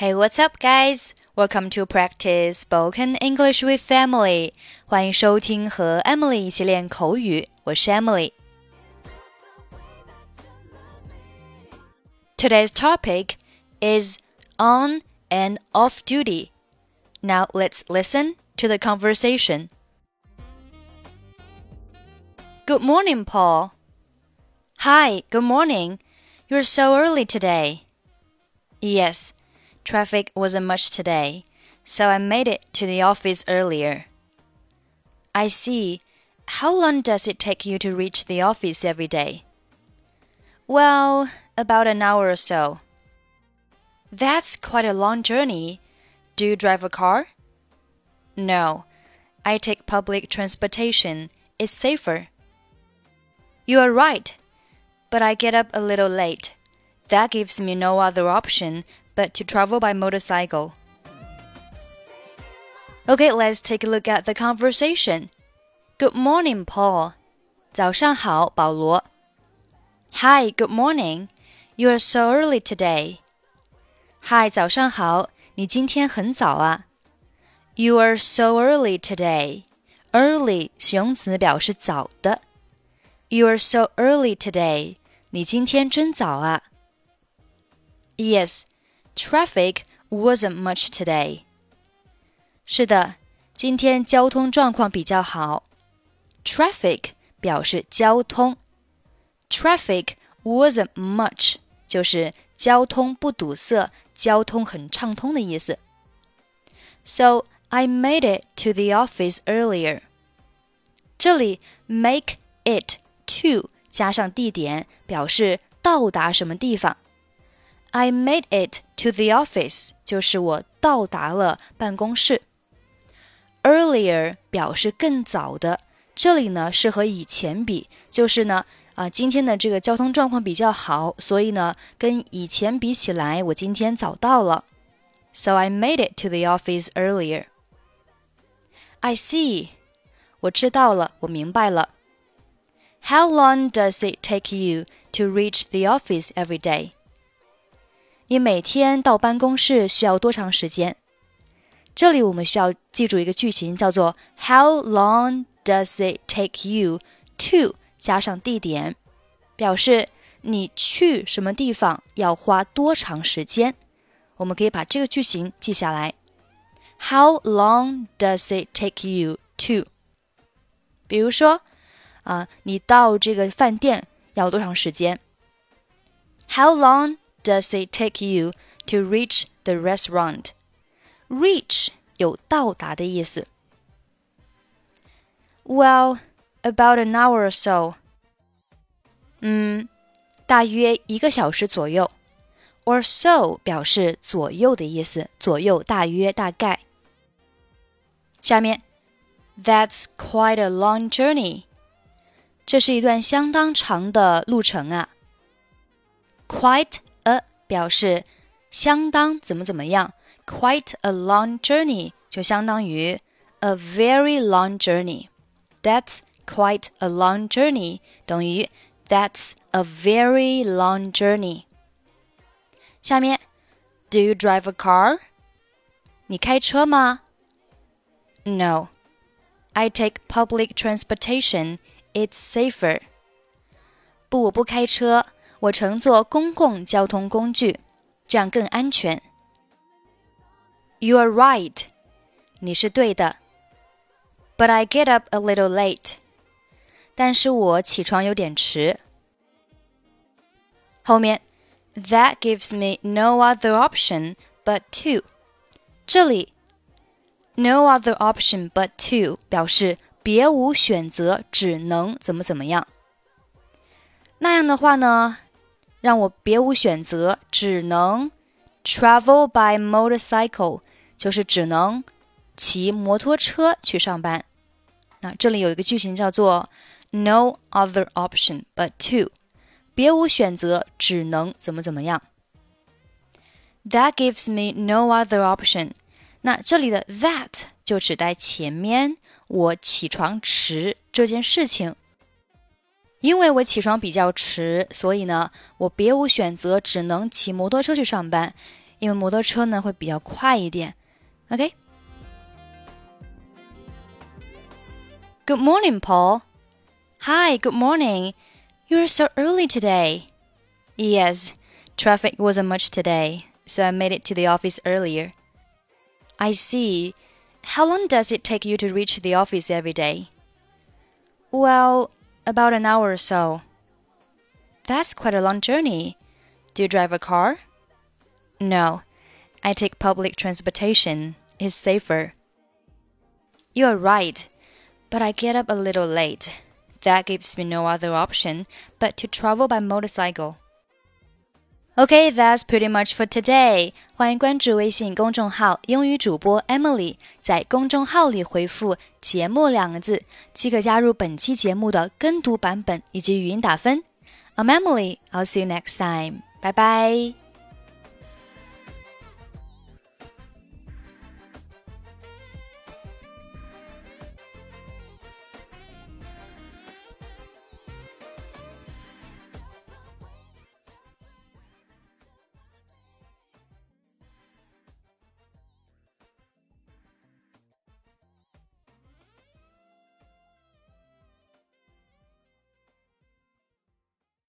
Hey, what's up, guys? Welcome to practice spoken English with Emily. 欢迎收听和 Emily 一起练口语，我是 Emily。Today's topic is on and off duty. Now let's listen to the conversation. Good morning, Paul. Hi, good morning. You're so early today. Yes. Traffic wasn't much today, so I made it to the office earlier. I see. How long does it take you to reach the office every day? Well, about an hour or so. That's quite a long journey. Do you drive a car? No. I take public transportation. It's safer. You are right. But I get up a little late. That gives me no other option but to travel by motorcycle. Okay, let's take a look at the conversation. Good morning, Paul. 早上好，保罗。Hi, good morning. You are so early today. Hi, 早上好，你今天很早啊。You are so early today. Early 形容词表示早的。You are so early today. 你今天真早啊。Yes, Traffic wasn't much today. 是的，今天交通状况比较好。Traffic 表示交通，Traffic wasn't much 就是交通不堵塞、交通很畅通的意思。So I made it to the office earlier. 这里 make it to 加上地点，表示到达什么地方。 I made it to the office，就是我到达了办公室。Earlier 表示更早的，这里呢是和以前比，就是呢啊、呃、今天的这个交通状况比较好，所以呢跟以前比起来，我今天早到了。So I made it to the office earlier. I see，我知道了，我明白了。How long does it take you to reach the office every day? 你每天到办公室需要多长时间？这里我们需要记住一个句型，叫做 How long does it take you to 加上地点，表示你去什么地方要花多长时间。我们可以把这个句型记下来。How long does it take you to？比如说啊，你到这个饭店要多长时间？How long？long？does it take you to reach the restaurant? Reach 有到达的意思。Well, about an hour or so. 嗯，大约一个小时左右。Or so 表示左右的意思，左右、大约、大概。下面，That's quite a long journey. 这是一段相当长的路程啊。Quite 表示相当怎么怎么样，quite a long journey 就相当于 a very long journey。That's quite a long journey 等于 That's a very long journey。下面，Do you drive a car？你开车吗？No。I take public transportation. It's safer. 不，我不开车。 我乘坐公共交通工具，这样更安全。You are right，你是对的。But I get up a little late，但是我起床有点迟。后面，That gives me no other option but to，这里，no other option but to 表示别无选择，只能怎么怎么样。那样的话呢？ 让我别无选择，只能 travel by motorcycle，就是只能骑摩托车去上班。那这里有一个句型叫做 no other option but to，别无选择，只能怎么怎么样。That gives me no other option。那这里的 that 就指代前面我起床迟这件事情。因为我起床比较迟，所以呢，我别无选择，只能骑摩托车去上班。 因为摩托车呢会比较快一点。OK。Good morning, Paul. Hi, good morning. You're so early today. Yes, traffic wasn't much today, so I made it to the office earlier. I see. How long does it take you to reach the office every day? Well, about an hour or so. That's quite a long journey. Do you drive a car? No, I take public transportation. It's safer. You're right, but I get up a little late. That gives me no other option but to travel by motorcycle. Okay, that's pretty much for today. 欢迎关注微信公众号“英语主播 Emily”，在公众号里回复“节目”两个字，即可加入本期节目的跟读版本以及语音打分。I'm Emily. I'll see you next time. 拜拜